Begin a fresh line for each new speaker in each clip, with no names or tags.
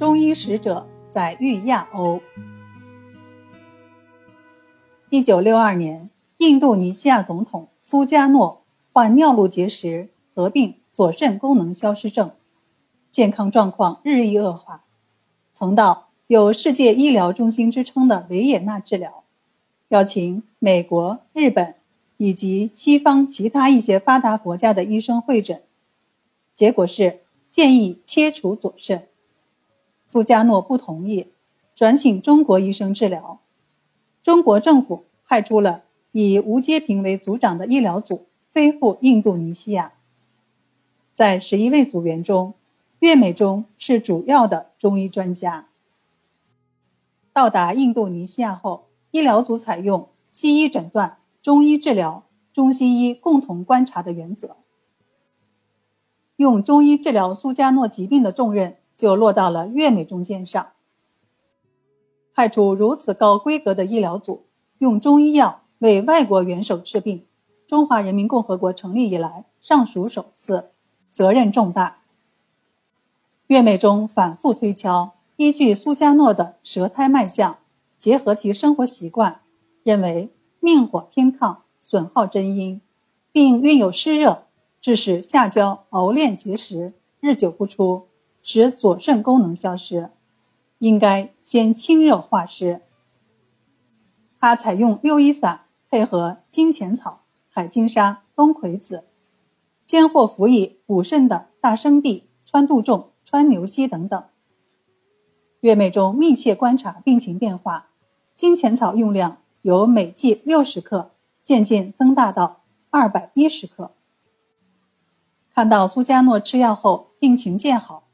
中医使者载誉亚欧。一九六二年，印度尼西亚总统苏加诺患尿路结石，合并左肾功能消失症，健康状况日益恶化，曾到有世界医疗中心之称的维也纳治疗，邀请美国、日本以及西方其他一些发达国家的医生会诊，结果是建议切除左肾。苏加诺不同意，转请中国医生治疗。中国政府派出了以吴阶平为组长的医疗组飞赴印度尼西亚。在十一位组员中，岳美中是主要的中医专家。到达印度尼西亚后，医疗组采用西医诊断、中医治疗、中西医共同观察的原则，用中医治疗苏加诺疾病的重任。就落到了岳美中肩上。派出如此高规格的医疗组，用中医药为外国元首治病，中华人民共和国成立以来尚属首次，责任重大。岳美中反复推敲，依据苏加诺的舌苔脉象，结合其生活习惯，认为命火偏亢，损耗真阴，并蕴有湿热，致使下焦熬练结石，日久不出。使左肾功能消失，应该先清热化湿。他采用六一散配合金钱草、海金沙、冬葵子，兼或辅以补肾的大生地、川杜仲、川牛膝等等。月妹中密切观察病情变化，金钱草用量由每剂六十克渐渐增大到二百一十克。看到苏加诺吃药后病情渐好。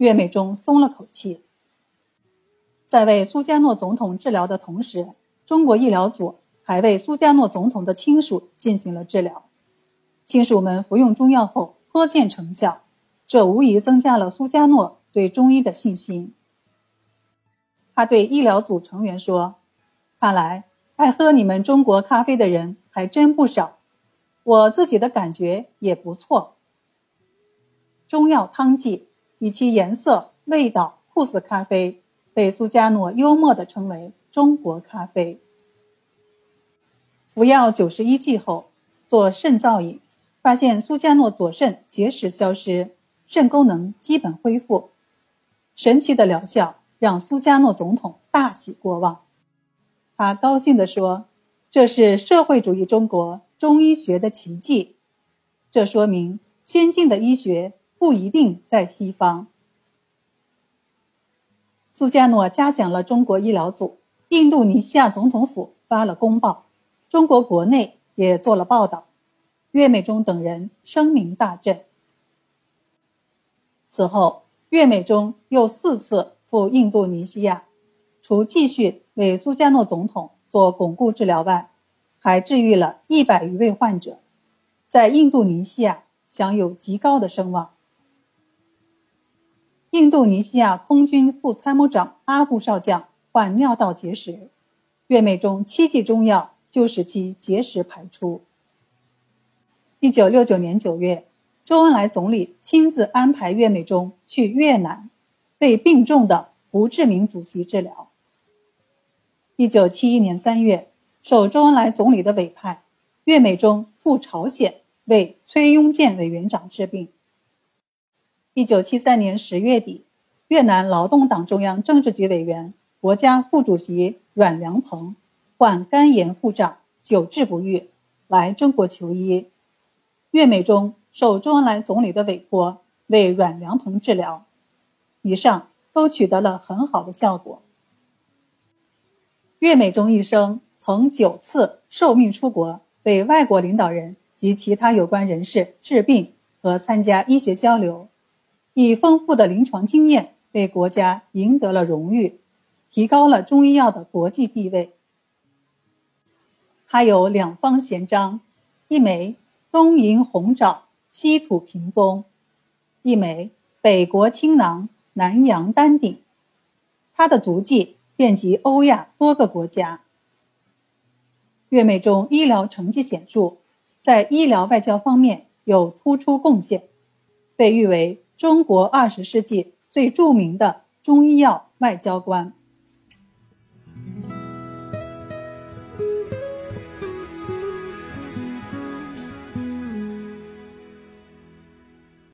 岳美中松了口气。在为苏加诺总统治疗的同时，中国医疗组还为苏加诺总统的亲属进行了治疗。亲属们服用中药后颇见成效，这无疑增加了苏加诺对中医的信心。他对医疗组成员说：“看来爱喝你们中国咖啡的人还真不少，我自己的感觉也不错。”中药汤剂。以其颜色、味道酷似咖啡，被苏加诺幽默地称为“中国咖啡”。服药九十一剂后，做肾造影，发现苏加诺左肾结石消失，肾功能基本恢复。神奇的疗效让苏加诺总统大喜过望，他高兴地说：“这是社会主义中国中医学的奇迹，这说明先进的医学。”不一定在西方。苏加诺嘉奖了中国医疗组，印度尼西亚总统府发了公报，中国国内也做了报道，岳美中等人声名大振。此后，岳美中又四次赴印度尼西亚，除继续为苏加诺总统做巩固治疗外，还治愈了一百余位患者，在印度尼西亚享有极高的声望。印度尼西亚空军副参谋长阿布少将患尿道结石，岳美中七剂中药就使其结石排出。一九六九年九月，周恩来总理亲自安排岳美中去越南，为病重的胡志明主席治疗。一九七一年三月，受周恩来总理的委派，岳美中赴朝鲜为崔庸健委员长治病。一九七三年十月底，越南劳动党中央政治局委员、国家副主席阮良鹏患肝炎腹胀，久治不愈，来中国求医。岳美中受周恩来总理的委托，为阮良鹏治疗，以上都取得了很好的效果。岳美中一生曾九次受命出国，为外国领导人及其他有关人士治病和参加医学交流。以丰富的临床经验为国家赢得了荣誉，提高了中医药的国际地位。他有两方贤章，一枚东瀛红爪，西土平宗，一枚北国青囊，南洋丹鼎。他的足迹遍及欧亚多个国家。岳美中医疗成绩显著，在医疗外交方面有突出贡献，被誉为。中国二十世纪最著名的中医药外交官。